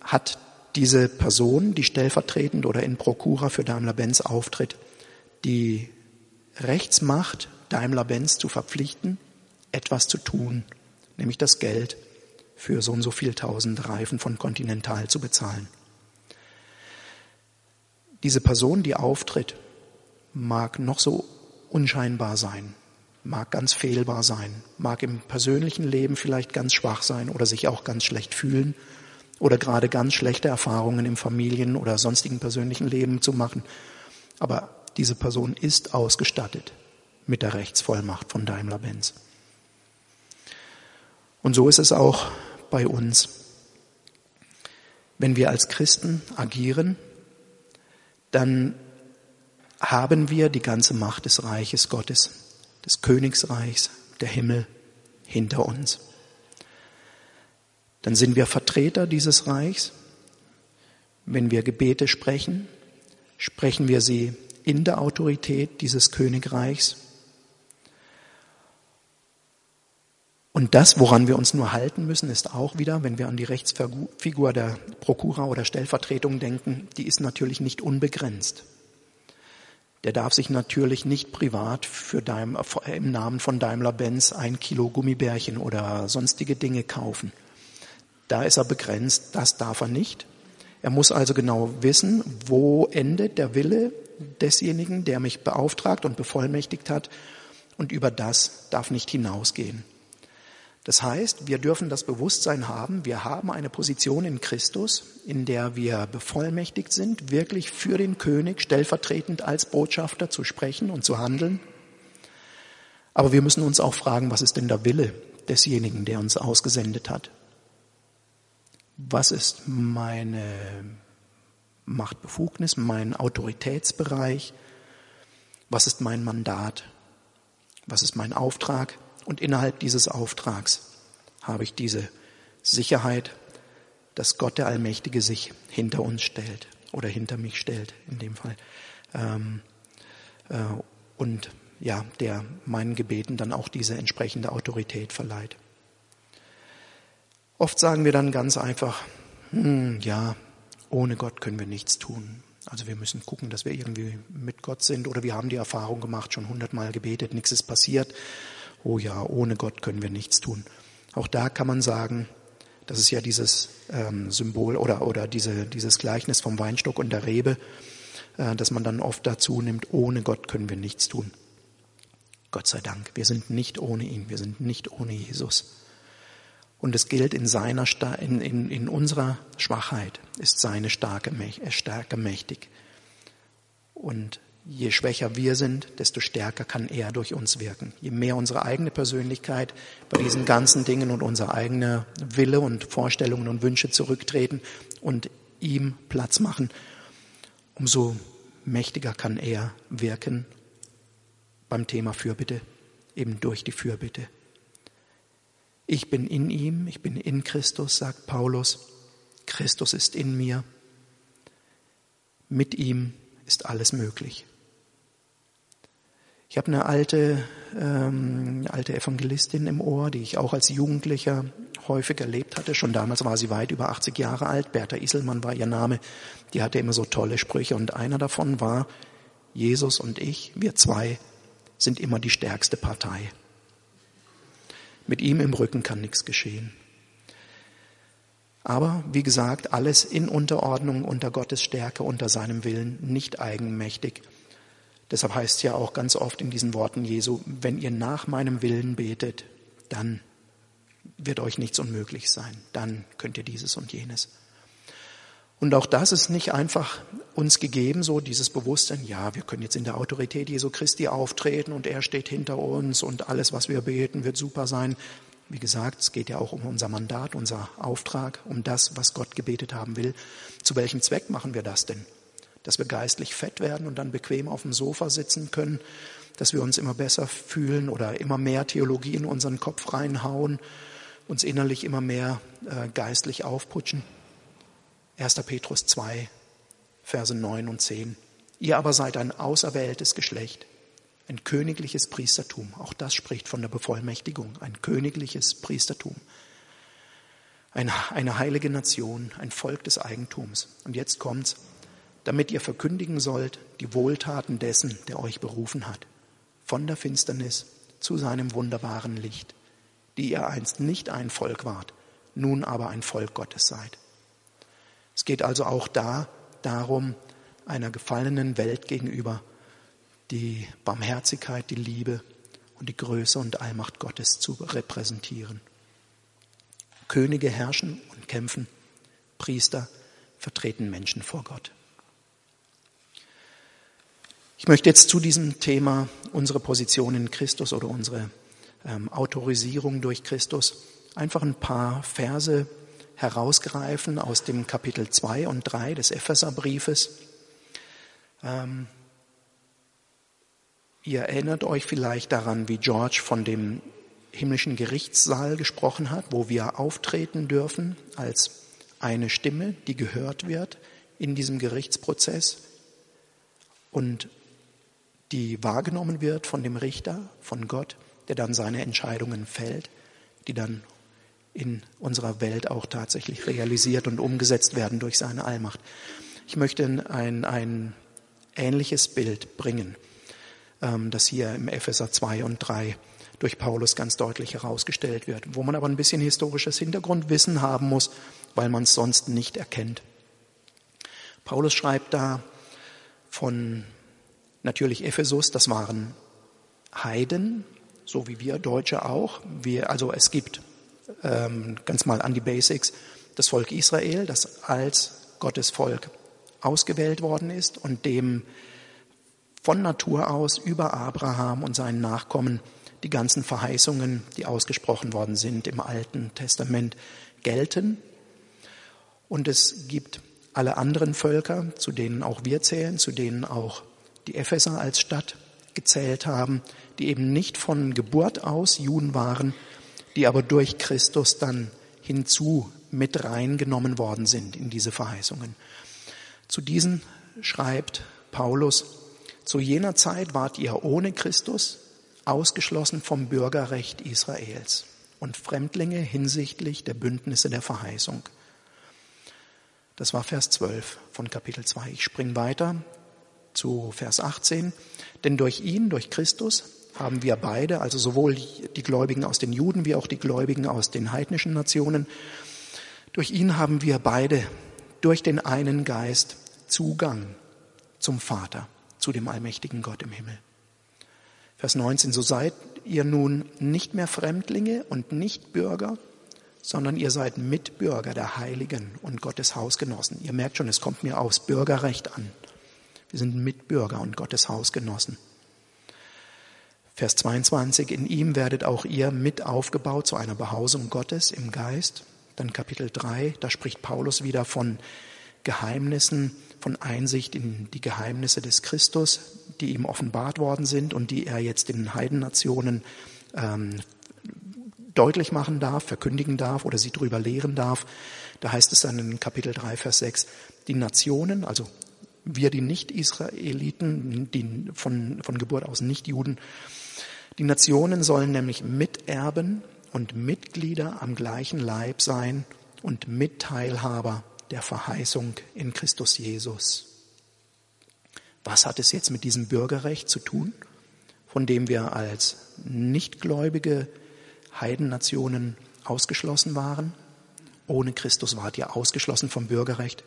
S2: hat diese Person, die stellvertretend oder in Prokura für Daimler-Benz auftritt, die Rechtsmacht, Daimler-Benz zu verpflichten, etwas zu tun nämlich das Geld für so und so viel tausend Reifen von Continental zu bezahlen. Diese Person, die auftritt, mag noch so unscheinbar sein, mag ganz fehlbar sein, mag im persönlichen Leben vielleicht ganz schwach sein oder sich auch ganz schlecht fühlen oder gerade ganz schlechte Erfahrungen im Familien- oder sonstigen persönlichen Leben zu machen. Aber diese Person ist ausgestattet mit der Rechtsvollmacht von Daimler-Benz. Und so ist es auch bei uns. Wenn wir als Christen agieren, dann haben wir die ganze Macht des Reiches Gottes, des Königsreichs, der Himmel hinter uns. Dann sind wir Vertreter dieses Reichs. Wenn wir Gebete sprechen, sprechen wir sie in der Autorität dieses Königreichs Und das, woran wir uns nur halten müssen, ist auch wieder, wenn wir an die Rechtsfigur der Prokura oder Stellvertretung denken, die ist natürlich nicht unbegrenzt. Der darf sich natürlich nicht privat für Daimler, im Namen von Daimler-Benz ein Kilo Gummibärchen oder sonstige Dinge kaufen. Da ist er begrenzt, das darf er nicht. Er muss also genau wissen, wo endet der Wille desjenigen, der mich beauftragt und bevollmächtigt hat, und über das darf nicht hinausgehen. Das heißt, wir dürfen das Bewusstsein haben, wir haben eine Position in Christus, in der wir bevollmächtigt sind, wirklich für den König stellvertretend als Botschafter zu sprechen und zu handeln. Aber wir müssen uns auch fragen, was ist denn der Wille desjenigen, der uns ausgesendet hat? Was ist meine Machtbefugnis, mein Autoritätsbereich? Was ist mein Mandat? Was ist mein Auftrag? Und innerhalb dieses Auftrags habe ich diese Sicherheit, dass Gott der Allmächtige sich hinter uns stellt oder hinter mich stellt in dem Fall. Ähm, äh, und ja, der meinen Gebeten dann auch diese entsprechende Autorität verleiht. Oft sagen wir dann ganz einfach, hm, ja, ohne Gott können wir nichts tun. Also wir müssen gucken, dass wir irgendwie mit Gott sind oder wir haben die Erfahrung gemacht, schon hundertmal gebetet, nichts ist passiert oh ja, ohne Gott können wir nichts tun. Auch da kann man sagen, das ist ja dieses ähm, Symbol oder, oder diese, dieses Gleichnis vom Weinstock und der Rebe, äh, dass man dann oft dazu nimmt, ohne Gott können wir nichts tun. Gott sei Dank, wir sind nicht ohne ihn, wir sind nicht ohne Jesus. Und es gilt in seiner in, in, in unserer Schwachheit ist seine starke Stärke mächtig. Und je schwächer wir sind, desto stärker kann er durch uns wirken. Je mehr unsere eigene Persönlichkeit bei diesen ganzen Dingen und unser eigener Wille und Vorstellungen und Wünsche zurücktreten und ihm Platz machen, umso mächtiger kann er wirken beim Thema Fürbitte, eben durch die Fürbitte. Ich bin in ihm, ich bin in Christus, sagt Paulus. Christus ist in mir. Mit ihm ist alles möglich. Ich habe eine alte, ähm, alte Evangelistin im Ohr, die ich auch als Jugendlicher häufig erlebt hatte. Schon damals war sie weit über 80 Jahre alt. Bertha Iselmann war ihr Name. Die hatte immer so tolle Sprüche und einer davon war, Jesus und ich, wir zwei, sind immer die stärkste Partei. Mit ihm im Rücken kann nichts geschehen. Aber wie gesagt, alles in Unterordnung unter Gottes Stärke, unter seinem Willen, nicht eigenmächtig. Deshalb heißt es ja auch ganz oft in diesen Worten Jesu, wenn ihr nach meinem Willen betet, dann wird euch nichts unmöglich sein. Dann könnt ihr dieses und jenes. Und auch das ist nicht einfach uns gegeben, so dieses Bewusstsein, ja, wir können jetzt in der Autorität Jesu Christi auftreten und er steht hinter uns und alles, was wir beten, wird super sein. Wie gesagt, es geht ja auch um unser Mandat, unser Auftrag, um das, was Gott gebetet haben will. Zu welchem Zweck machen wir das denn? Dass wir geistlich fett werden und dann bequem auf dem Sofa sitzen können, dass wir uns immer besser fühlen oder immer mehr Theologie in unseren Kopf reinhauen, uns innerlich immer mehr äh, geistlich aufputschen. 1. Petrus 2, Verse 9 und 10. Ihr aber seid ein auserwähltes Geschlecht, ein königliches Priestertum. Auch das spricht von der Bevollmächtigung, ein königliches Priestertum. Eine, eine heilige Nation, ein Volk des Eigentums. Und jetzt kommt's, damit ihr verkündigen sollt die Wohltaten dessen, der euch berufen hat, von der Finsternis zu seinem wunderbaren Licht, die ihr einst nicht ein Volk wart, nun aber ein Volk Gottes seid. Es geht also auch da darum, einer gefallenen Welt gegenüber die Barmherzigkeit, die Liebe und die Größe und Allmacht Gottes zu repräsentieren. Könige herrschen und kämpfen, Priester vertreten Menschen vor Gott. Ich möchte jetzt zu diesem Thema unsere Position in Christus oder unsere ähm, Autorisierung durch Christus einfach ein paar Verse herausgreifen aus dem Kapitel 2 und 3 des Epheserbriefes. Ähm, ihr erinnert euch vielleicht daran, wie George von dem himmlischen Gerichtssaal gesprochen hat, wo wir auftreten dürfen als eine Stimme, die gehört wird in diesem Gerichtsprozess und die wahrgenommen wird von dem Richter, von Gott, der dann seine Entscheidungen fällt, die dann in unserer Welt auch tatsächlich realisiert und umgesetzt werden durch seine Allmacht. Ich möchte ein, ein ähnliches Bild bringen, ähm, das hier im Epheser 2 und 3 durch Paulus ganz deutlich herausgestellt wird, wo man aber ein bisschen historisches Hintergrundwissen haben muss, weil man es sonst nicht erkennt. Paulus schreibt da von natürlich Ephesus, das waren Heiden, so wie wir Deutsche auch. Wir, also es gibt ähm, ganz mal an die Basics, das Volk Israel, das als Gottes Volk ausgewählt worden ist und dem von Natur aus über Abraham und seinen Nachkommen die ganzen Verheißungen, die ausgesprochen worden sind im Alten Testament, gelten. Und es gibt alle anderen Völker, zu denen auch wir zählen, zu denen auch die Epheser als Stadt gezählt haben, die eben nicht von Geburt aus Juden waren, die aber durch Christus dann hinzu mit reingenommen worden sind in diese Verheißungen. Zu diesen schreibt Paulus, zu jener Zeit wart ihr ohne Christus ausgeschlossen vom Bürgerrecht Israels und Fremdlinge hinsichtlich der Bündnisse der Verheißung. Das war Vers 12 von Kapitel 2. Ich springe weiter zu Vers 18. Denn durch ihn, durch Christus, haben wir beide, also sowohl die Gläubigen aus den Juden wie auch die Gläubigen aus den heidnischen Nationen, durch ihn haben wir beide durch den einen Geist Zugang zum Vater, zu dem allmächtigen Gott im Himmel. Vers 19, so seid ihr nun nicht mehr Fremdlinge und nicht Bürger, sondern ihr seid Mitbürger der Heiligen und Gottes Hausgenossen. Ihr merkt schon, es kommt mir aufs Bürgerrecht an. Wir sind Mitbürger und Gottes Hausgenossen. Vers 22, in ihm werdet auch ihr mit aufgebaut zu einer Behausung Gottes im Geist. Dann Kapitel 3, da spricht Paulus wieder von Geheimnissen, von Einsicht in die Geheimnisse des Christus, die ihm offenbart worden sind und die er jetzt den Heidennationen ähm, deutlich machen darf, verkündigen darf oder sie darüber lehren darf. Da heißt es dann in Kapitel 3, Vers 6, die Nationen, also wir die Nicht-Israeliten, die von, von Geburt aus Nicht-Juden, die Nationen sollen nämlich Miterben und Mitglieder am gleichen Leib sein und Mitteilhaber der Verheißung in Christus Jesus. Was hat es jetzt mit diesem Bürgerrecht zu tun, von dem wir als nichtgläubige Heidennationen ausgeschlossen waren? Ohne Christus wart ihr ausgeschlossen vom Bürgerrecht.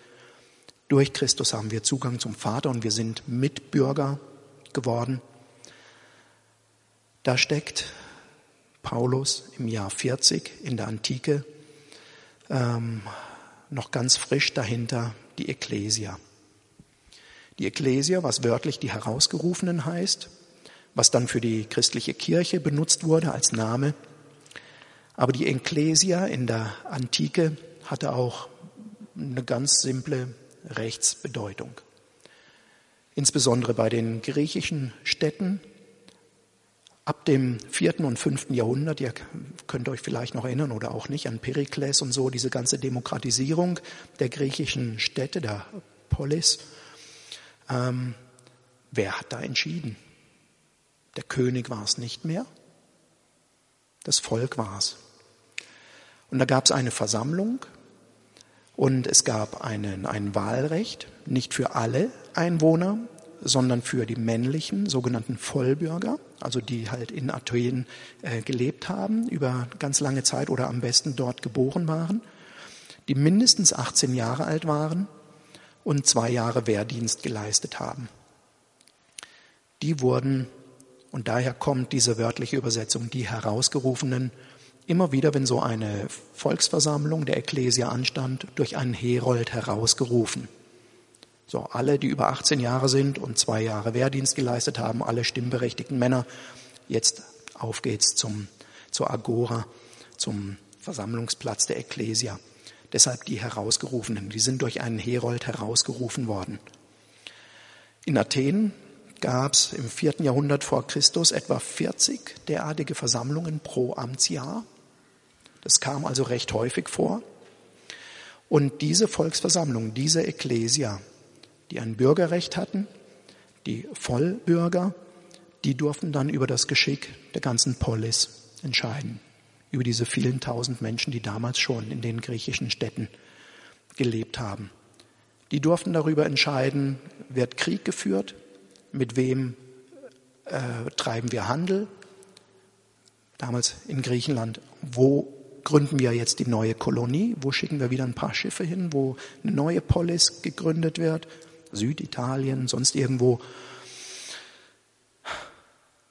S2: Durch Christus haben wir Zugang zum Vater und wir sind Mitbürger geworden. Da steckt Paulus im Jahr 40 in der Antike ähm, noch ganz frisch dahinter die Ekklesia. Die Ekklesia, was wörtlich die Herausgerufenen heißt, was dann für die christliche Kirche benutzt wurde als Name. Aber die Ekklesia in der Antike hatte auch eine ganz simple Rechtsbedeutung. Insbesondere bei den griechischen Städten ab dem vierten und fünften Jahrhundert, ihr könnt euch vielleicht noch erinnern oder auch nicht, an Perikles und so, diese ganze Demokratisierung der griechischen Städte, der Polis. Ähm, wer hat da entschieden? Der König war es nicht mehr, das Volk war es. Und da gab es eine Versammlung und es gab einen, ein Wahlrecht, nicht für alle Einwohner, sondern für die männlichen sogenannten Vollbürger, also die halt in Athen äh, gelebt haben über ganz lange Zeit oder am besten dort geboren waren, die mindestens 18 Jahre alt waren und zwei Jahre Wehrdienst geleistet haben. Die wurden, und daher kommt diese wörtliche Übersetzung, die Herausgerufenen, immer wieder, wenn so eine Volksversammlung der Ekklesia anstand, durch einen Herold herausgerufen. So, alle, die über 18 Jahre sind und zwei Jahre Wehrdienst geleistet haben, alle stimmberechtigten Männer, jetzt auf geht's zum, zur Agora, zum Versammlungsplatz der Ekklesia. Deshalb die Herausgerufenen, die sind durch einen Herold herausgerufen worden. In Athen gab es im vierten Jahrhundert vor Christus etwa 40 derartige Versammlungen pro Amtsjahr. Das kam also recht häufig vor. Und diese Volksversammlung, diese Ekklesia, die ein Bürgerrecht hatten, die Vollbürger, die durften dann über das Geschick der ganzen Polis entscheiden, über diese vielen tausend Menschen, die damals schon in den griechischen Städten gelebt haben. Die durften darüber entscheiden, wird Krieg geführt, mit wem äh, treiben wir Handel, damals in Griechenland, wo gründen wir jetzt die neue Kolonie, wo schicken wir wieder ein paar Schiffe hin, wo eine neue Polis gegründet wird, Süditalien, sonst irgendwo.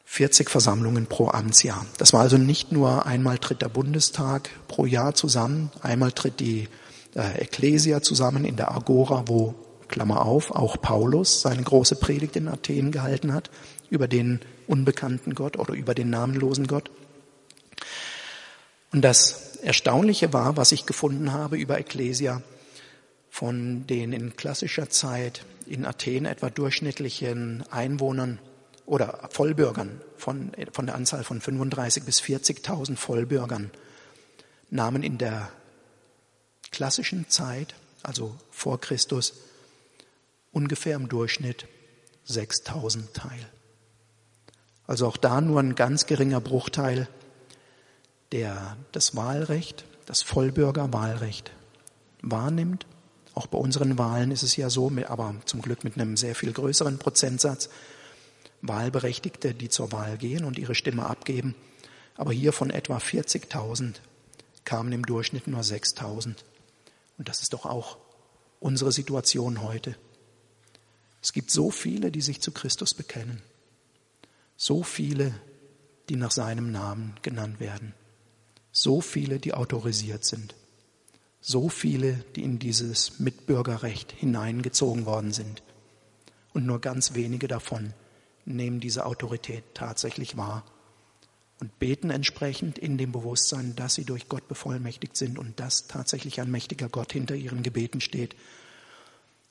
S2: 40 Versammlungen pro Amtsjahr. Das war also nicht nur einmal tritt der Bundestag pro Jahr zusammen, einmal tritt die äh, Ecclesia zusammen in der Agora, wo, Klammer auf, auch Paulus seine große Predigt in Athen gehalten hat über den unbekannten Gott oder über den namenlosen Gott. Und das Erstaunliche war, was ich gefunden habe über Ecclesia, von den in klassischer Zeit in Athen etwa durchschnittlichen Einwohnern oder Vollbürgern von, von der Anzahl von 35 bis 40.000 Vollbürgern nahmen in der klassischen Zeit, also vor Christus, ungefähr im Durchschnitt 6.000 teil. Also auch da nur ein ganz geringer Bruchteil, der das Wahlrecht, das Vollbürgerwahlrecht wahrnimmt auch bei unseren Wahlen ist es ja so, aber zum Glück mit einem sehr viel größeren Prozentsatz. Wahlberechtigte, die zur Wahl gehen und ihre Stimme abgeben. Aber hier von etwa 40.000 kamen im Durchschnitt nur 6.000. Und das ist doch auch unsere Situation heute. Es gibt so viele, die sich zu Christus bekennen. So viele, die nach seinem Namen genannt werden. So viele, die autorisiert sind. So viele, die in dieses Mitbürgerrecht hineingezogen worden sind. Und nur ganz wenige davon nehmen diese Autorität tatsächlich wahr und beten entsprechend in dem Bewusstsein, dass sie durch Gott bevollmächtigt sind und dass tatsächlich ein mächtiger Gott hinter ihren Gebeten steht.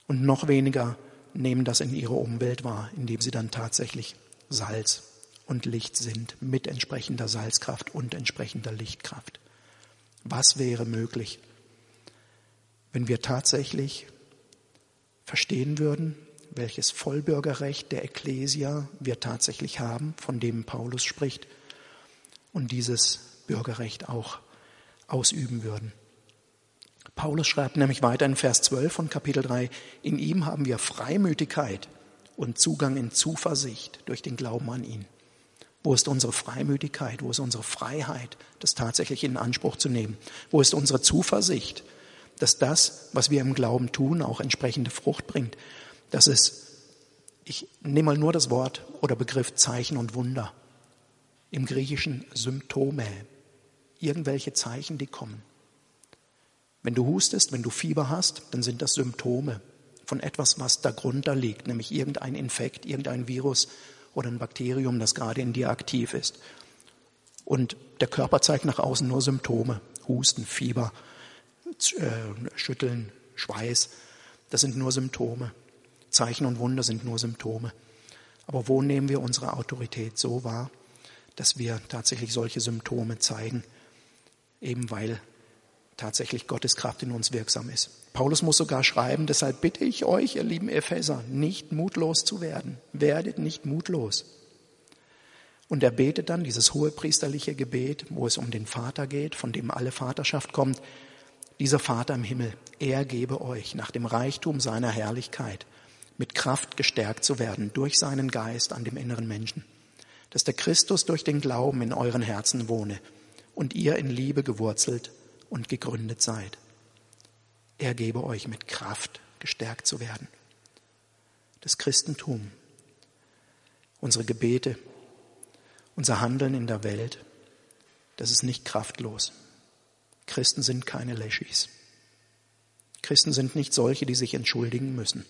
S2: Und noch weniger nehmen das in ihre Umwelt wahr, indem sie dann tatsächlich Salz und Licht sind, mit entsprechender Salzkraft und entsprechender Lichtkraft. Was wäre möglich, wenn wir tatsächlich verstehen würden, welches Vollbürgerrecht der Ekklesia wir tatsächlich haben, von dem Paulus spricht, und dieses Bürgerrecht auch ausüben würden. Paulus schreibt nämlich weiter in Vers 12 von Kapitel 3, in ihm haben wir Freimütigkeit und Zugang in Zuversicht durch den Glauben an ihn. Wo ist unsere Freimütigkeit? Wo ist unsere Freiheit, das tatsächlich in Anspruch zu nehmen? Wo ist unsere Zuversicht, dass das, was wir im Glauben tun, auch entsprechende Frucht bringt? dass es, ich nehme mal nur das Wort oder Begriff Zeichen und Wunder, im Griechischen Symptome, irgendwelche Zeichen, die kommen. Wenn du hustest, wenn du Fieber hast, dann sind das Symptome von etwas, was darunter liegt, nämlich irgendein Infekt, irgendein Virus oder ein Bakterium, das gerade in dir aktiv ist. Und der Körper zeigt nach außen nur Symptome, Husten, Fieber, äh, Schütteln, Schweiß, das sind nur Symptome. Zeichen und Wunder sind nur Symptome. Aber wo nehmen wir unsere Autorität so wahr, dass wir tatsächlich solche Symptome zeigen, eben weil tatsächlich Gottes Kraft in uns wirksam ist. Paulus muss sogar schreiben, deshalb bitte ich euch, ihr lieben Epheser, nicht mutlos zu werden. Werdet nicht mutlos. Und er betet dann dieses hohe priesterliche Gebet, wo es um den Vater geht, von dem alle Vaterschaft kommt. Dieser Vater im Himmel, er gebe euch nach dem Reichtum seiner Herrlichkeit mit Kraft gestärkt zu werden durch seinen Geist an dem inneren Menschen, dass der Christus durch den Glauben in euren Herzen wohne und ihr in Liebe gewurzelt und gegründet seid. Er gebe euch mit Kraft gestärkt zu werden. Das Christentum, unsere Gebete, unser Handeln in der Welt, das ist nicht kraftlos. Christen sind keine Leschis. Christen sind nicht solche, die sich entschuldigen müssen.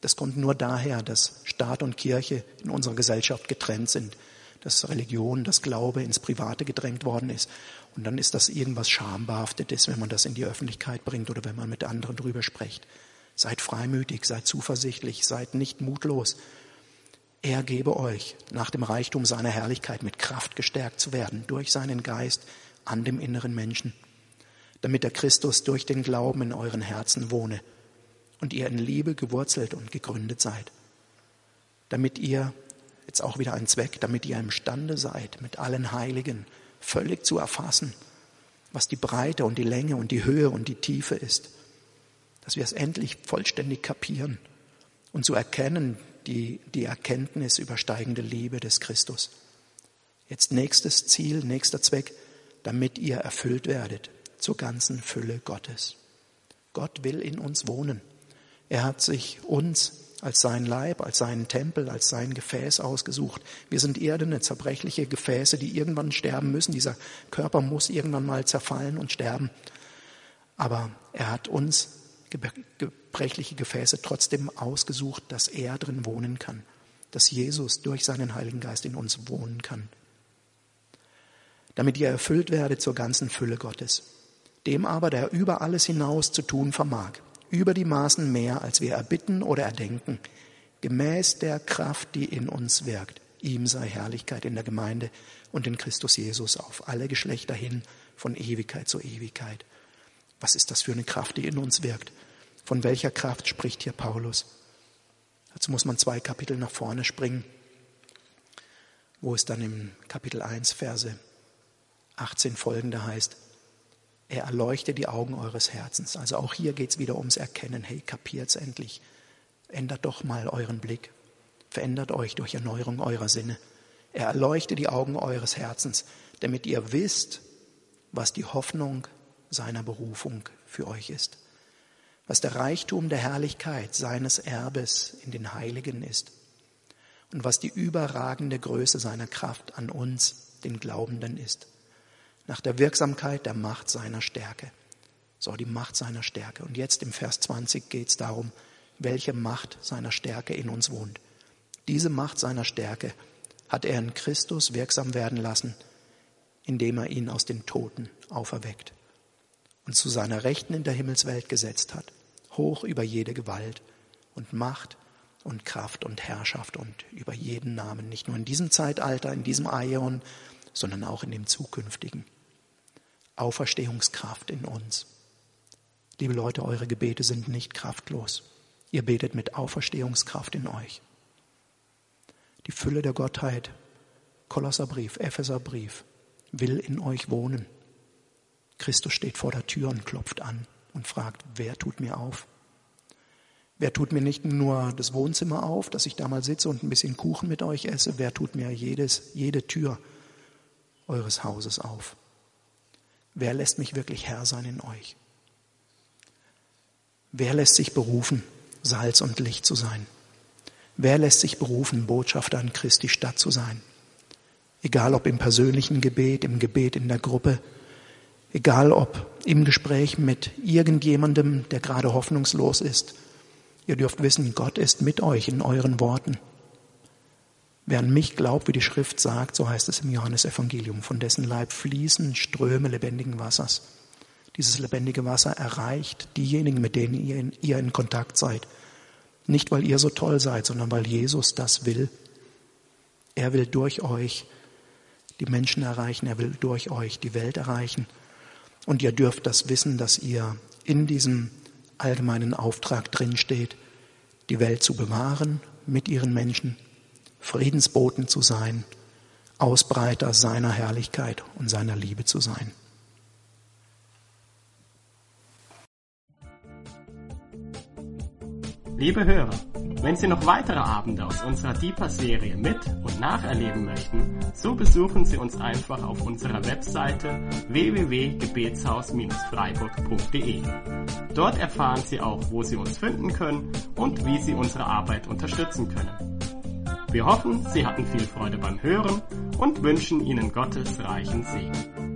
S2: Das kommt nur daher, dass Staat und Kirche in unserer Gesellschaft getrennt sind, dass Religion, das Glaube ins Private gedrängt worden ist. Und dann ist das irgendwas Schambehaftetes, wenn man das in die Öffentlichkeit bringt oder wenn man mit anderen drüber spricht. Seid freimütig, seid zuversichtlich, seid nicht mutlos. Er gebe euch, nach dem Reichtum seiner Herrlichkeit mit Kraft gestärkt zu werden, durch seinen Geist an dem inneren Menschen, damit der Christus durch den Glauben in euren Herzen wohne und ihr in Liebe gewurzelt und gegründet seid, damit ihr, jetzt auch wieder ein Zweck, damit ihr imstande seid, mit allen Heiligen völlig zu erfassen, was die Breite und die Länge und die Höhe und die Tiefe ist, dass wir es endlich vollständig kapieren und zu erkennen, die, die Erkenntnis übersteigende Liebe des Christus. Jetzt nächstes Ziel, nächster Zweck, damit ihr erfüllt werdet zur ganzen Fülle Gottes. Gott will in uns wohnen. Er hat sich uns als sein Leib, als seinen Tempel, als sein Gefäß ausgesucht. Wir sind erdene, zerbrechliche Gefäße, die irgendwann sterben müssen. Dieser Körper muss irgendwann mal zerfallen und sterben. Aber er hat uns gebrechliche Gefäße trotzdem ausgesucht, dass er drin wohnen kann, dass Jesus durch seinen Heiligen Geist in uns wohnen kann. Damit ihr erfüllt werdet zur ganzen Fülle Gottes. Dem aber, der über alles hinaus zu tun vermag, über die Maßen mehr, als wir erbitten oder erdenken, gemäß der Kraft, die in uns wirkt. Ihm sei Herrlichkeit in der Gemeinde und in Christus Jesus auf alle Geschlechter hin, von Ewigkeit zu Ewigkeit. Was ist das für eine Kraft, die in uns wirkt? Von welcher Kraft spricht hier Paulus? Dazu muss man zwei Kapitel nach vorne springen, wo es dann im Kapitel 1, Verse 18 folgende heißt, er erleuchte die Augen eures Herzens. Also auch hier geht es wieder ums Erkennen. Hey, kapiert's endlich. Ändert doch mal euren Blick. verändert euch durch Erneuerung eurer Sinne. Er erleuchte die Augen eures Herzens, damit ihr wisst, was die Hoffnung seiner Berufung für euch ist, was der Reichtum der Herrlichkeit seines Erbes in den Heiligen ist und was die überragende Größe seiner Kraft an uns, den Glaubenden, ist, nach der Wirksamkeit der Macht seiner Stärke. So die Macht seiner Stärke. Und jetzt im Vers 20 geht es darum, welche Macht seiner Stärke in uns wohnt. Diese Macht seiner Stärke hat er in Christus wirksam werden lassen, indem er ihn aus den Toten auferweckt und zu seiner Rechten in der Himmelswelt gesetzt hat, hoch über jede Gewalt und Macht und Kraft und Herrschaft und über jeden Namen, nicht nur in diesem Zeitalter, in diesem Aion, sondern auch in dem zukünftigen. Auferstehungskraft in uns. Liebe Leute, eure Gebete sind nicht kraftlos. Ihr betet mit Auferstehungskraft in euch. Die Fülle der Gottheit, Kolosserbrief, Epheserbrief, will in euch wohnen. Christus steht vor der Tür und klopft an und fragt, wer tut mir auf? Wer tut mir nicht nur das Wohnzimmer auf, dass ich da mal sitze und ein bisschen Kuchen mit euch esse? Wer tut mir jedes, jede Tür eures Hauses auf? Wer lässt mich wirklich Herr sein in euch? Wer lässt sich berufen, Salz und Licht zu sein? Wer lässt sich berufen, Botschafter an Christi Stadt zu sein? Egal ob im persönlichen Gebet, im Gebet in der Gruppe, egal ob im Gespräch mit irgendjemandem, der gerade hoffnungslos ist. Ihr dürft wissen, Gott ist mit euch in euren Worten. Wer an mich glaubt, wie die Schrift sagt, so heißt es im Johannesevangelium, von dessen Leib fließen Ströme lebendigen Wassers. Dieses lebendige Wasser erreicht diejenigen, mit denen ihr in, ihr in Kontakt seid. Nicht, weil ihr so toll seid, sondern weil Jesus das will. Er will durch euch die Menschen erreichen, er will durch euch die Welt erreichen. Und ihr dürft das wissen, dass ihr in diesem allgemeinen Auftrag drinsteht, die Welt zu bewahren mit ihren Menschen, Friedensboten zu sein, Ausbreiter seiner Herrlichkeit und seiner Liebe zu sein.
S1: Liebe Hörer, wenn Sie noch weitere Abende aus unserer Deeper-Serie mit und nacherleben möchten, so besuchen Sie uns einfach auf unserer Webseite www.gebetshaus-freiburg.de. Dort erfahren Sie auch, wo Sie uns finden können und wie Sie unsere Arbeit unterstützen können. Wir hoffen, Sie hatten viel Freude beim Hören und wünschen Ihnen Gottes reichen Segen.